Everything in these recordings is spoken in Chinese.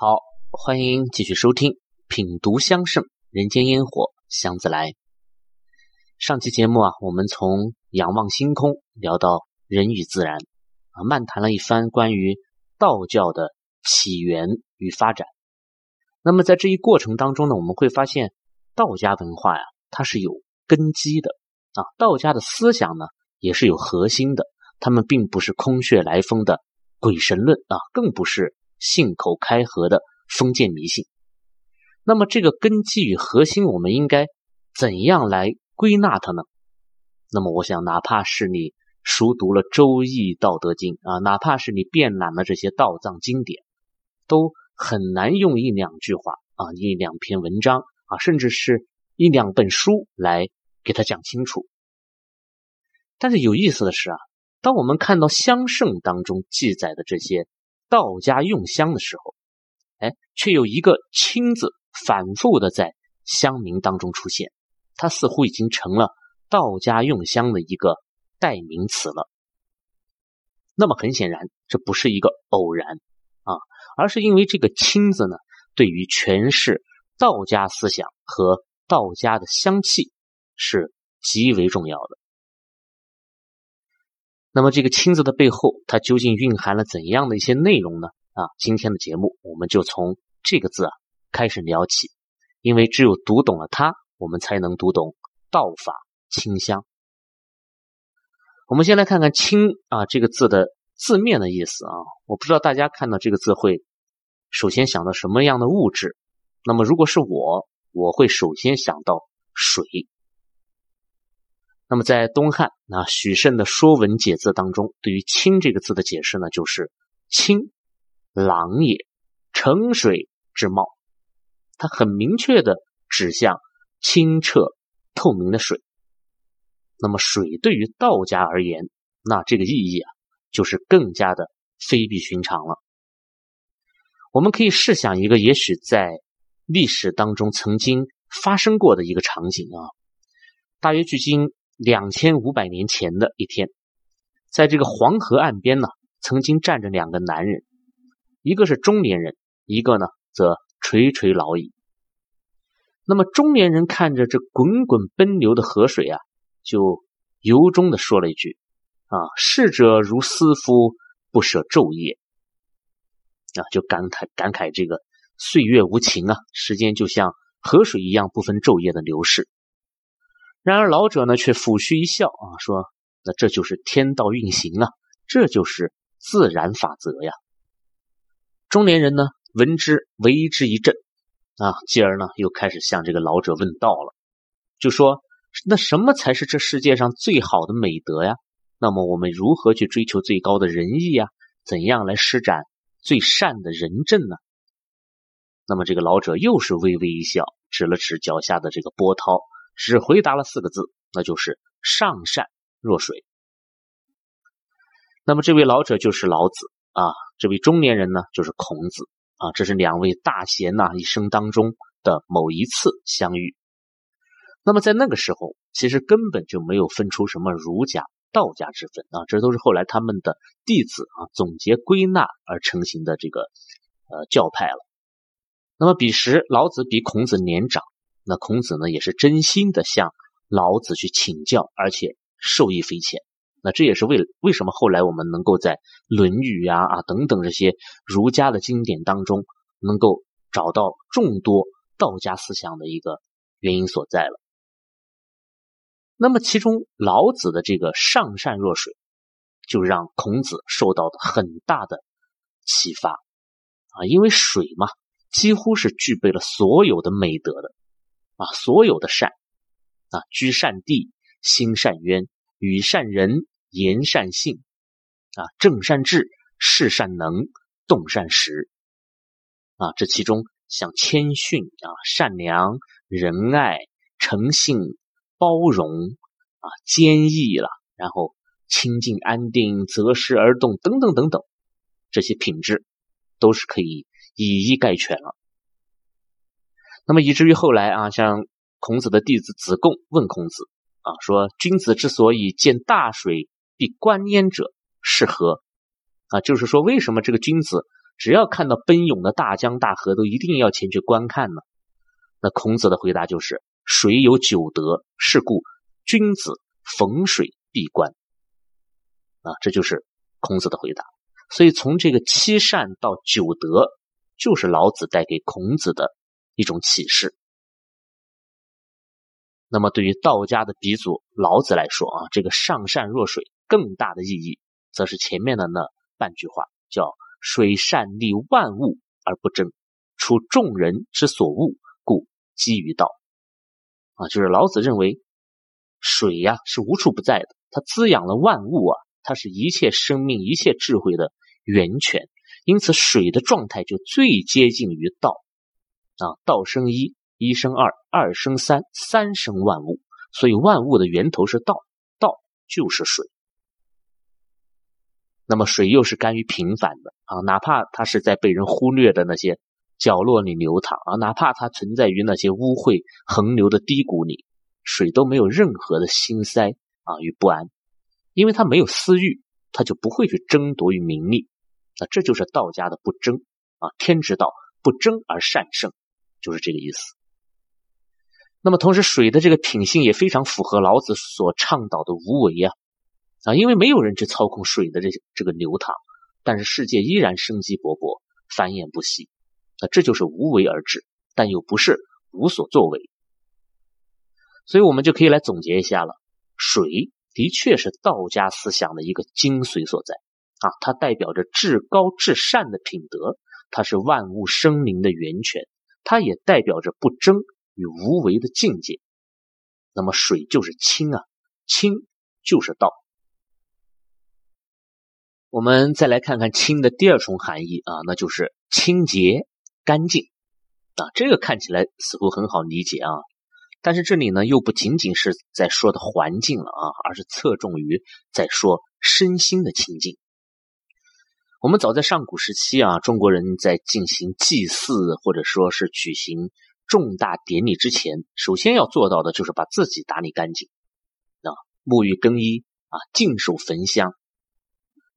好，欢迎继续收听《品读香盛人间烟火香自来》。上期节目啊，我们从仰望星空聊到人与自然啊，漫谈了一番关于道教的起源与发展。那么在这一过程当中呢，我们会发现道家文化呀，它是有根基的啊，道家的思想呢也是有核心的，他们并不是空穴来风的鬼神论啊，更不是信口开河的封建迷信。那么这个根基与核心，我们应该怎样来？归纳它呢？那么我想，哪怕是你熟读了《周易》《道德经》啊，哪怕是你遍览了这些道藏经典，都很难用一两句话啊、一两篇文章啊，甚至是一两本书来给他讲清楚。但是有意思的是啊，当我们看到香圣当中记载的这些道家用香的时候，哎，却有一个“清”字反复的在香名当中出现。它似乎已经成了道家用香的一个代名词了。那么很显然，这不是一个偶然啊，而是因为这个“清”字呢，对于诠释道家思想和道家的香气是极为重要的。那么这个“清”字的背后，它究竟蕴含了怎样的一些内容呢？啊，今天的节目我们就从这个字啊开始聊起，因为只有读懂了它。我们才能读懂道法清香。我们先来看看“清”啊这个字的字面的意思啊。我不知道大家看到这个字会首先想到什么样的物质。那么如果是我，我会首先想到水。那么在东汉啊许慎的《说文解字》当中，对于“清”这个字的解释呢，就是“清，朗也，澄水之貌”。它很明确的指向。清澈透明的水，那么水对于道家而言，那这个意义啊，就是更加的非比寻常了。我们可以试想一个也许在历史当中曾经发生过的一个场景啊，大约距今两千五百年前的一天，在这个黄河岸边呢，曾经站着两个男人，一个是中年人，一个呢则垂垂老矣。那么中年人看着这滚滚奔流的河水啊，就由衷的说了一句：“啊，逝者如斯夫，不舍昼夜。”啊，就感慨感慨这个岁月无情啊，时间就像河水一样不分昼夜的流逝。然而老者呢，却抚须一笑啊，说：“那这就是天道运行啊，这就是自然法则呀。”中年人呢，闻之为之一振。啊，继而呢，又开始向这个老者问道了，就说：“那什么才是这世界上最好的美德呀？那么我们如何去追求最高的仁义呀？怎样来施展最善的仁政呢？”那么这个老者又是微微一笑，指了指脚下的这个波涛，只回答了四个字，那就是“上善若水”。那么这位老者就是老子啊，这位中年人呢，就是孔子。啊，这是两位大贤呐一生当中的某一次相遇。那么在那个时候，其实根本就没有分出什么儒家、道家之分啊，这都是后来他们的弟子啊总结归纳而成型的这个呃教派了。那么彼时老子比孔子年长，那孔子呢也是真心的向老子去请教，而且受益匪浅。那这也是为为什么后来我们能够在《论语》呀啊等等这些儒家的经典当中，能够找到众多道家思想的一个原因所在了。那么其中老子的这个“上善若水”，就让孔子受到了很大的启发啊，因为水嘛，几乎是具备了所有的美德的啊，所有的善啊，居善地，心善渊。与善人言善信啊，正善治，事善能，动善时啊，这其中像谦逊啊、善良、仁爱、诚信、包容啊、坚毅了，然后清静安定、择时而动等等等等，这些品质都是可以以一概全了。那么以至于后来啊，像孔子的弟子子贡问孔子。啊，说君子之所以见大水必观焉者，是何？啊，就是说为什么这个君子只要看到奔涌的大江大河，都一定要前去观看呢？那孔子的回答就是：水有九德，是故君子逢水必观。啊，这就是孔子的回答。所以从这个七善到九德，就是老子带给孔子的一种启示。那么对于道家的鼻祖老子来说啊，这个上善若水更大的意义，则是前面的那半句话，叫。水善利万物而不争，处众人之所恶，故几于道。啊，就是老子认为水呀是无处不在的，它滋养了万物啊，它是一切生命、一切智慧的源泉。因此，水的状态就最接近于道。啊，道生一，一生二，二生三，三生万物。所以，万物的源头是道，道就是水。那么水又是甘于平凡的啊，哪怕它是在被人忽略的那些角落里流淌啊，哪怕它存在于那些污秽横流的低谷里，水都没有任何的心塞啊与不安，因为它没有私欲，它就不会去争夺与名利。那这就是道家的不争啊，天之道不争而善胜，就是这个意思。那么同时，水的这个品性也非常符合老子所倡导的无为啊。啊，因为没有人去操控水的这这个流淌，但是世界依然生机勃勃，繁衍不息。啊，这就是无为而治，但又不是无所作为。所以，我们就可以来总结一下了：水的确是道家思想的一个精髓所在啊，它代表着至高至善的品德，它是万物生灵的源泉，它也代表着不争与无为的境界。那么，水就是清啊，清就是道。我们再来看看“清”的第二重含义啊，那就是清洁、干净啊。这个看起来似乎很好理解啊，但是这里呢又不仅仅是在说的环境了啊，而是侧重于在说身心的清净。我们早在上古时期啊，中国人在进行祭祀或者说是举行重大典礼之前，首先要做到的就是把自己打理干净啊，沐浴更衣啊，净手焚香。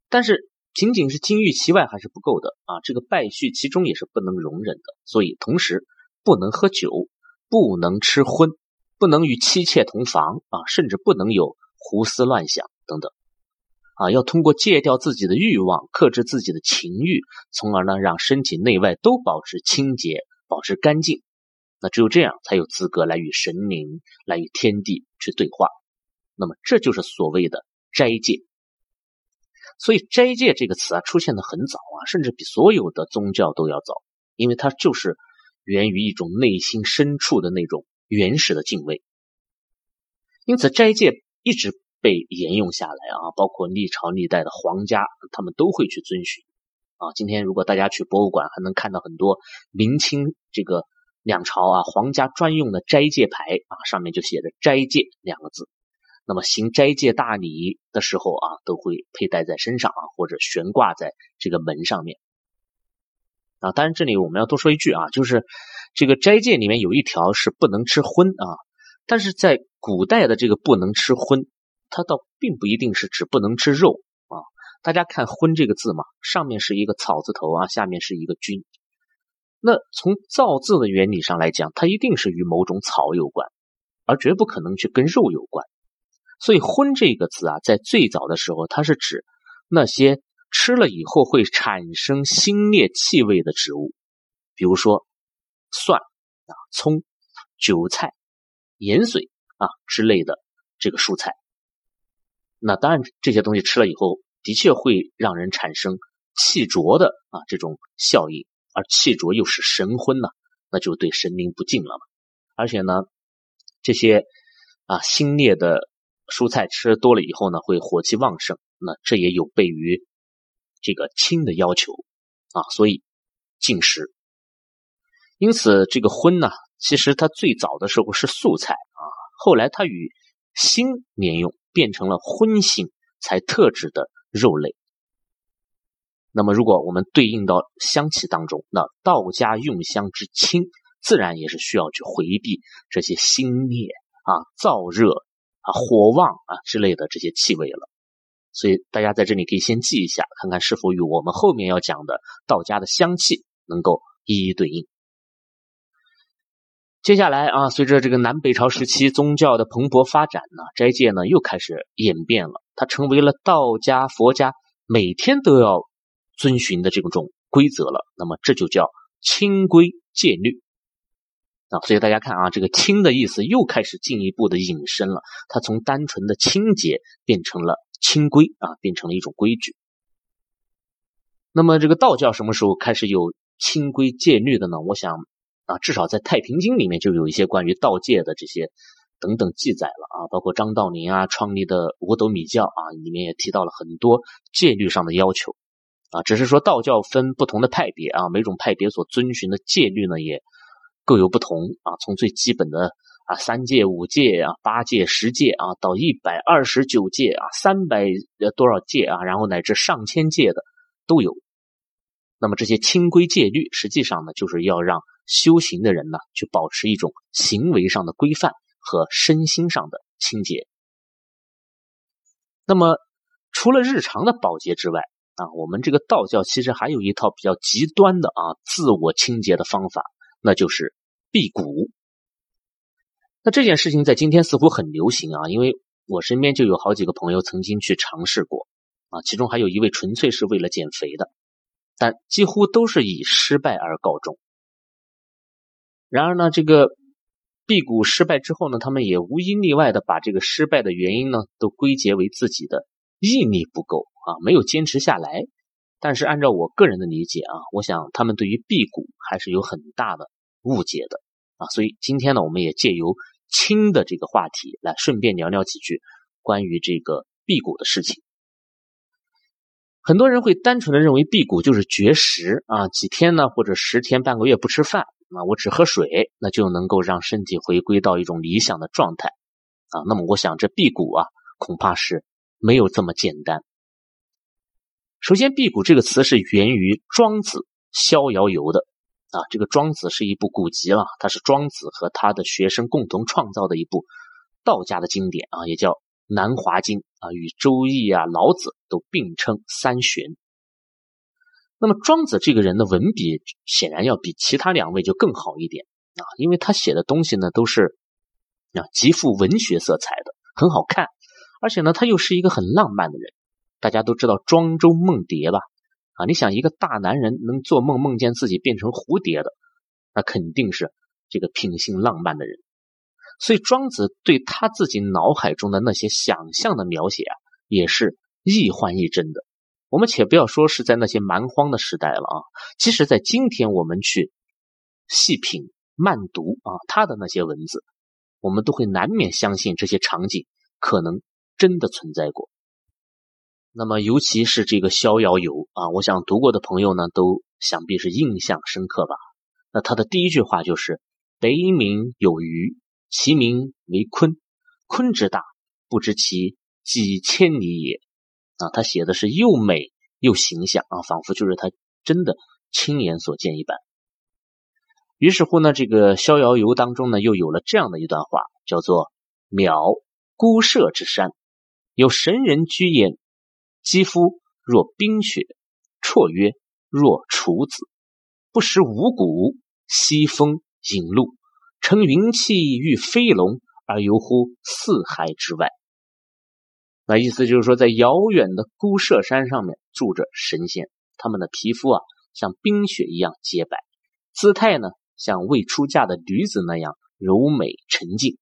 但是仅仅是金玉其外还是不够的啊！这个败絮其中也是不能容忍的，所以同时不能喝酒，不能吃荤，不能与妻妾同房啊，甚至不能有胡思乱想等等啊！要通过戒掉自己的欲望，克制自己的情欲，从而呢让身体内外都保持清洁、保持干净。那只有这样才有资格来与神灵、来与天地去对话。那么这就是所谓的斋戒。所以“斋戒”这个词啊，出现的很早啊，甚至比所有的宗教都要早，因为它就是源于一种内心深处的那种原始的敬畏。因此，斋戒一直被沿用下来啊，包括历朝历代的皇家，他们都会去遵循啊。今天如果大家去博物馆，还能看到很多明清这个两朝啊皇家专用的斋戒牌啊，上面就写着“斋戒”两个字。那么行斋戒大礼的时候啊，都会佩戴在身上啊，或者悬挂在这个门上面啊。当然，这里我们要多说一句啊，就是这个斋戒里面有一条是不能吃荤啊。但是在古代的这个不能吃荤，它倒并不一定是指不能吃肉啊。大家看“荤”这个字嘛，上面是一个草字头啊，下面是一个菌。那从造字的原理上来讲，它一定是与某种草有关，而绝不可能去跟肉有关。所以“荤”这个词啊，在最早的时候，它是指那些吃了以后会产生腥冽气味的植物，比如说蒜啊、葱、韭菜、盐水啊之类的这个蔬菜。那当然，这些东西吃了以后，的确会让人产生气浊的啊这种效应，而气浊又是神昏呢，那就对神灵不敬了嘛。而且呢，这些啊腥冽的。蔬菜吃多了以后呢，会火气旺盛，那这也有悖于这个清的要求啊，所以禁食。因此，这个荤呢，其实它最早的时候是素菜啊，后来它与辛连用，变成了荤腥才特指的肉类。那么，如果我们对应到香气当中，那道家用香之清，自然也是需要去回避这些腥冽啊、燥热。啊，火旺啊之类的这些气味了。所以大家在这里可以先记一下，看看是否与我们后面要讲的道家的香气能够一一对应。接下来啊，随着这个南北朝时期宗教的蓬勃发展呢，斋戒呢又开始演变了，它成为了道家、佛家每天都要遵循的这种规则了。那么这就叫清规戒律啊。所以大家看啊，这个“清”的意思又开始进一步的引申了，它从单纯的清洁变成了清规啊，变成了一种规矩。那么这个道教什么时候开始有清规戒律的呢？我想。啊，至少在《太平经》里面就有一些关于道戒的这些等等记载了啊，包括张道陵啊创立的五斗米教啊，里面也提到了很多戒律上的要求啊。只是说道教分不同的派别啊，每种派别所遵循的戒律呢也各有不同啊。从最基本的啊三戒、五戒啊、八戒、十戒啊，到一百二十九戒啊、三百呃多少戒啊，然后乃至上千戒的都有。那么这些清规戒律，实际上呢，就是要让修行的人呢，去保持一种行为上的规范和身心上的清洁。那么，除了日常的保洁之外啊，我们这个道教其实还有一套比较极端的啊自我清洁的方法，那就是辟谷。那这件事情在今天似乎很流行啊，因为我身边就有好几个朋友曾经去尝试过啊，其中还有一位纯粹是为了减肥的。但几乎都是以失败而告终。然而呢，这个辟谷失败之后呢，他们也无一例外的把这个失败的原因呢，都归结为自己的毅力不够啊，没有坚持下来。但是按照我个人的理解啊，我想他们对于辟谷还是有很大的误解的啊。所以今天呢，我们也借由轻的这个话题来顺便聊聊几句关于这个辟谷的事情。很多人会单纯的认为辟谷就是绝食啊，几天呢或者十天半个月不吃饭，那我只喝水，那就能够让身体回归到一种理想的状态啊。那么我想这辟谷啊，恐怕是没有这么简单。首先，辟谷这个词是源于《庄子·逍遥游》的啊，这个《庄子》是一部古籍了，它是庄子和他的学生共同创造的一部道家的经典啊，也叫。南华经啊，与周易啊、老子都并称三玄。那么庄子这个人的文笔显然要比其他两位就更好一点啊，因为他写的东西呢都是啊极富文学色彩的，很好看，而且呢他又是一个很浪漫的人。大家都知道庄周梦蝶吧？啊，你想一个大男人能做梦梦见自己变成蝴蝶的，那肯定是这个品性浪漫的人。所以庄子对他自己脑海中的那些想象的描写啊，也是亦幻亦真的。我们且不要说是在那些蛮荒的时代了啊，即使在今天，我们去细品慢读啊他的那些文字，我们都会难免相信这些场景可能真的存在过。那么，尤其是这个《逍遥游》啊，我想读过的朋友呢，都想必是印象深刻吧。那他的第一句话就是“北冥有鱼”。其名为鲲，鲲之大，不知其几千里也。啊，他写的是又美又形象啊，仿佛就是他真的亲眼所见一般。于是乎呢，这个《逍遥游》当中呢，又有了这样的一段话，叫做“渺孤舍之山，有神人居焉，肌肤若冰雪，绰约若处子，不食五谷，西风饮露。”乘云气御飞龙，而游乎四海之外。那意思就是说，在遥远的孤舍山上面住着神仙，他们的皮肤啊像冰雪一样洁白，姿态呢像未出嫁的女子那样柔美沉静。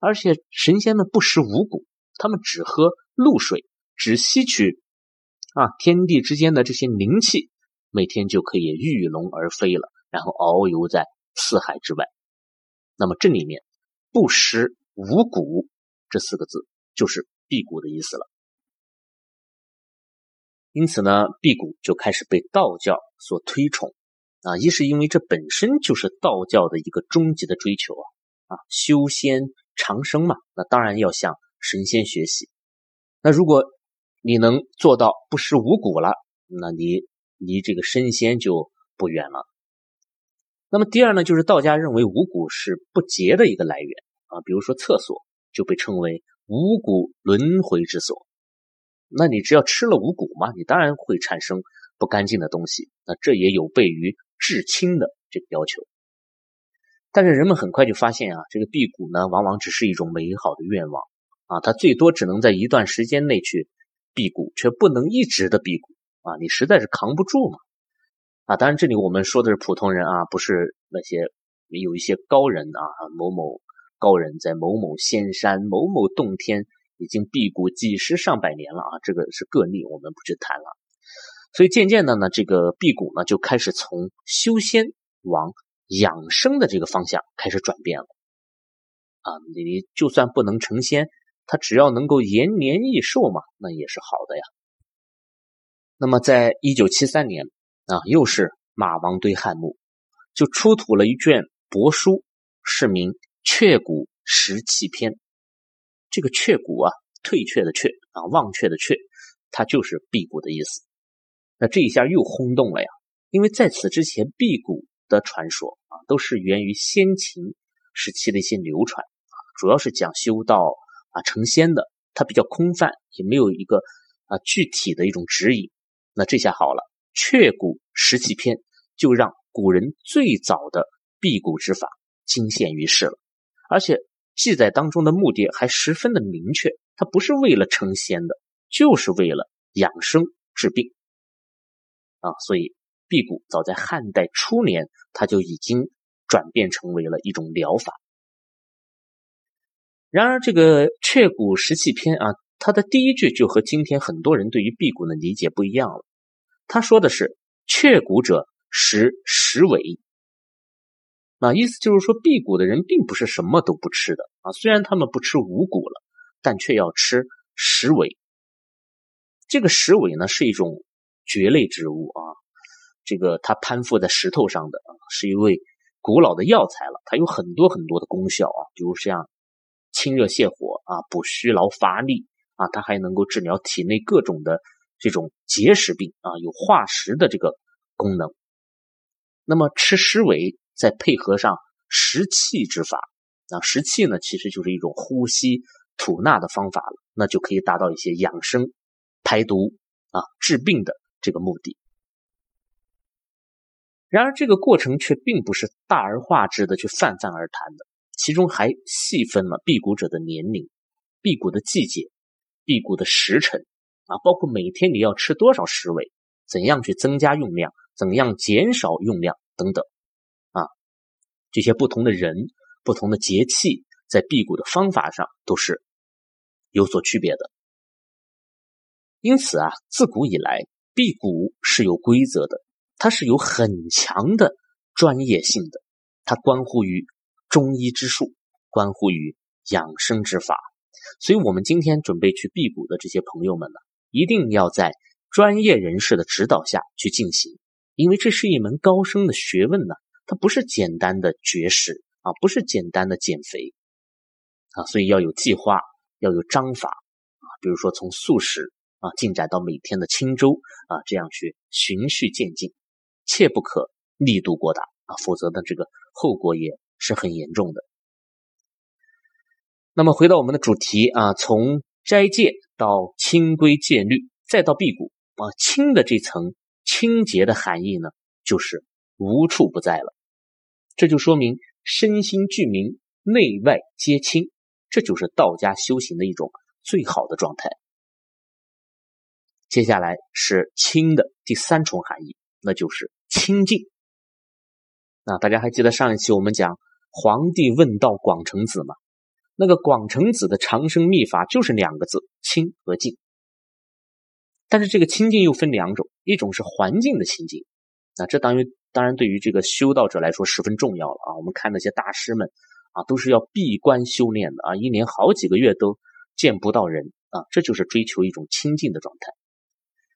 而且神仙们不食五谷，他们只喝露水，只吸取啊天地之间的这些灵气，每天就可以御龙而飞了，然后遨游在。四海之外，那么这里面“不食五谷”这四个字就是辟谷的意思了。因此呢，辟谷就开始被道教所推崇啊。一是因为这本身就是道教的一个终极的追求啊啊，修仙长生嘛，那当然要向神仙学习。那如果你能做到不食五谷了，那你离这个升仙就不远了。那么第二呢，就是道家认为五谷是不洁的一个来源啊，比如说厕所就被称为五谷轮回之所那你只要吃了五谷嘛，你当然会产生不干净的东西。那这也有悖于至清的这个要求。但是人们很快就发现啊，这个辟谷呢，往往只是一种美好的愿望啊，它最多只能在一段时间内去辟谷，却不能一直的辟谷啊，你实在是扛不住嘛啊。当然，这里我们说的是普通人啊，不是那些有一些高人啊，某某高人在某某仙山、某某洞天。已经辟谷几十上百年了啊，这个是个例，我们不去谈了。所以渐渐的呢，这个辟谷呢就开始从修仙往养生的这个方向开始转变了。啊，你就算不能成仙，他只要能够延年益寿嘛，那也是好的呀。那么，在一九七三年啊，又是马王堆汉墓，就出土了一卷帛书，是名《却谷食气篇》。这个却谷啊，退却的却啊，忘却的却，它就是辟谷的意思。那这一下又轰动了呀，因为在此之前，辟谷的传说啊，都是源于先秦时期的一些流传啊，主要是讲修道啊、成仙的，它比较空泛，也没有一个啊具体的一种指引。那这下好了，却谷石器篇就让古人最早的辟谷之法惊现于世了，而且。记载当中的目的还十分的明确，它不是为了成仙的，就是为了养生治病啊。所以辟谷早在汉代初年，它就已经转变成为了一种疗法。然而，这个《却谷食气篇》啊，它的第一句就和今天很多人对于辟谷的理解不一样了。他说的是：“却谷者，食食尾。”那意思就是说，辟谷的人并不是什么都不吃的啊。虽然他们不吃五谷了，但却要吃石尾。这个石尾呢，是一种蕨类植物啊。这个它攀附在石头上的啊，是一味古老的药材了。它有很多很多的功效啊，比如像清热泻火啊、补虚劳乏力啊，它还能够治疗体内各种的这种结石病啊，有化石的这个功能。那么吃石尾。再配合上食气之法，啊，食气呢其实就是一种呼吸吐纳的方法了，那就可以达到一些养生、排毒啊、治病的这个目的。然而，这个过程却并不是大而化之的去泛泛而谈的，其中还细分了辟谷者的年龄、辟谷的季节、辟谷的时辰啊，包括每天你要吃多少食味，怎样去增加用量，怎样减少用量等等。这些不同的人、不同的节气，在辟谷的方法上都是有所区别的。因此啊，自古以来，辟谷是有规则的，它是有很强的专业性的，它关乎于中医之术，关乎于养生之法。所以，我们今天准备去辟谷的这些朋友们呢，一定要在专业人士的指导下去进行，因为这是一门高深的学问呢。它不是简单的绝食啊，不是简单的减肥啊，所以要有计划，要有章法啊。比如说从素食啊进展到每天的清粥啊，这样去循序渐进，切不可力度过大啊，否则呢这个后果也是很严重的。那么回到我们的主题啊，从斋戒到清规戒律，再到辟谷啊，清的这层清洁的含义呢，就是无处不在了。这就说明身心俱明，内外皆清，这就是道家修行的一种最好的状态。接下来是清的第三重含义，那就是清净。那大家还记得上一期我们讲皇帝问道广成子吗？那个广成子的长生秘法就是两个字：清和净。但是这个清净又分两种，一种是环境的清净，那这当于。当然，对于这个修道者来说十分重要了啊！我们看那些大师们啊，都是要闭关修炼的啊，一年好几个月都见不到人啊，这就是追求一种清净的状态。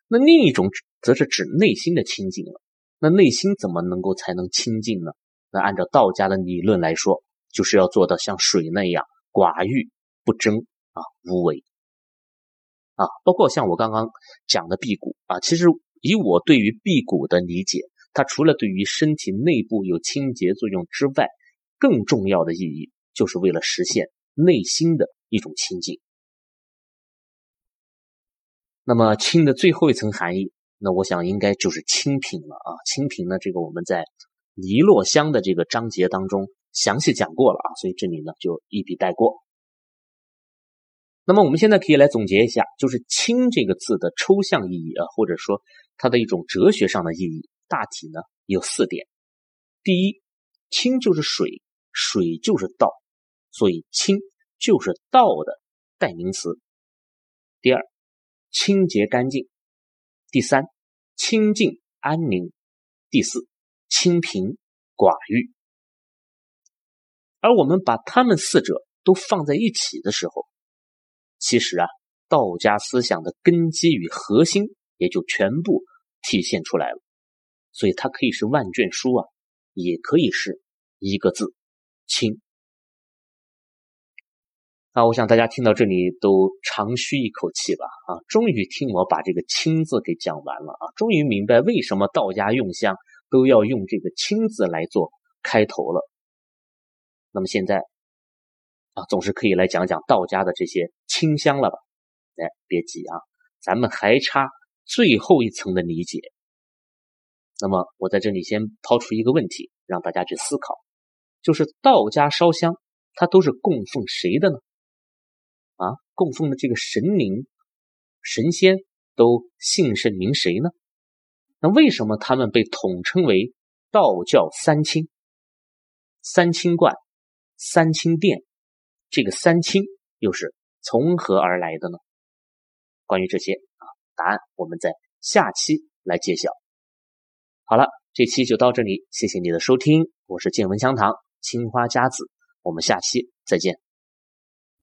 那另一种则是指内心的清净了。那内心怎么能够才能清净呢？那按照道家的理论来说，就是要做到像水那样寡欲不争啊，无为啊。包括像我刚刚讲的辟谷啊，其实以我对于辟谷的理解。它除了对于身体内部有清洁作用之外，更重要的意义就是为了实现内心的一种清净。那么清的最后一层含义，那我想应该就是清贫了啊。清贫呢，这个我们在离落香的这个章节当中详细讲过了啊，所以这里呢就一笔带过。那么我们现在可以来总结一下，就是“清”这个字的抽象意义啊，或者说它的一种哲学上的意义，大体呢有四点。第一，清就是水，水就是道，所以清就是道的代名词。第二，清洁干净；第三，清净安宁；第四，清贫寡欲。而我们把他们四者都放在一起的时候，其实啊，道家思想的根基与核心也就全部体现出来了。所以它可以是万卷书啊，也可以是一个字“清”。啊，我想大家听到这里都长吁一口气吧？啊，终于听我把这个“清”字给讲完了啊，终于明白为什么道家用香都要用这个“清”字来做开头了。那么现在。啊，总是可以来讲讲道家的这些清香了吧？哎，别急啊，咱们还差最后一层的理解。那么我在这里先抛出一个问题，让大家去思考：就是道家烧香，它都是供奉谁的呢？啊，供奉的这个神灵、神仙都姓甚名谁呢？那为什么他们被统称为道教三清？三清观、三清殿。这个三清又是从何而来的呢？关于这些啊，答案我们在下期来揭晓。好了，这期就到这里，谢谢你的收听，我是见闻香堂青花家子，我们下期再见。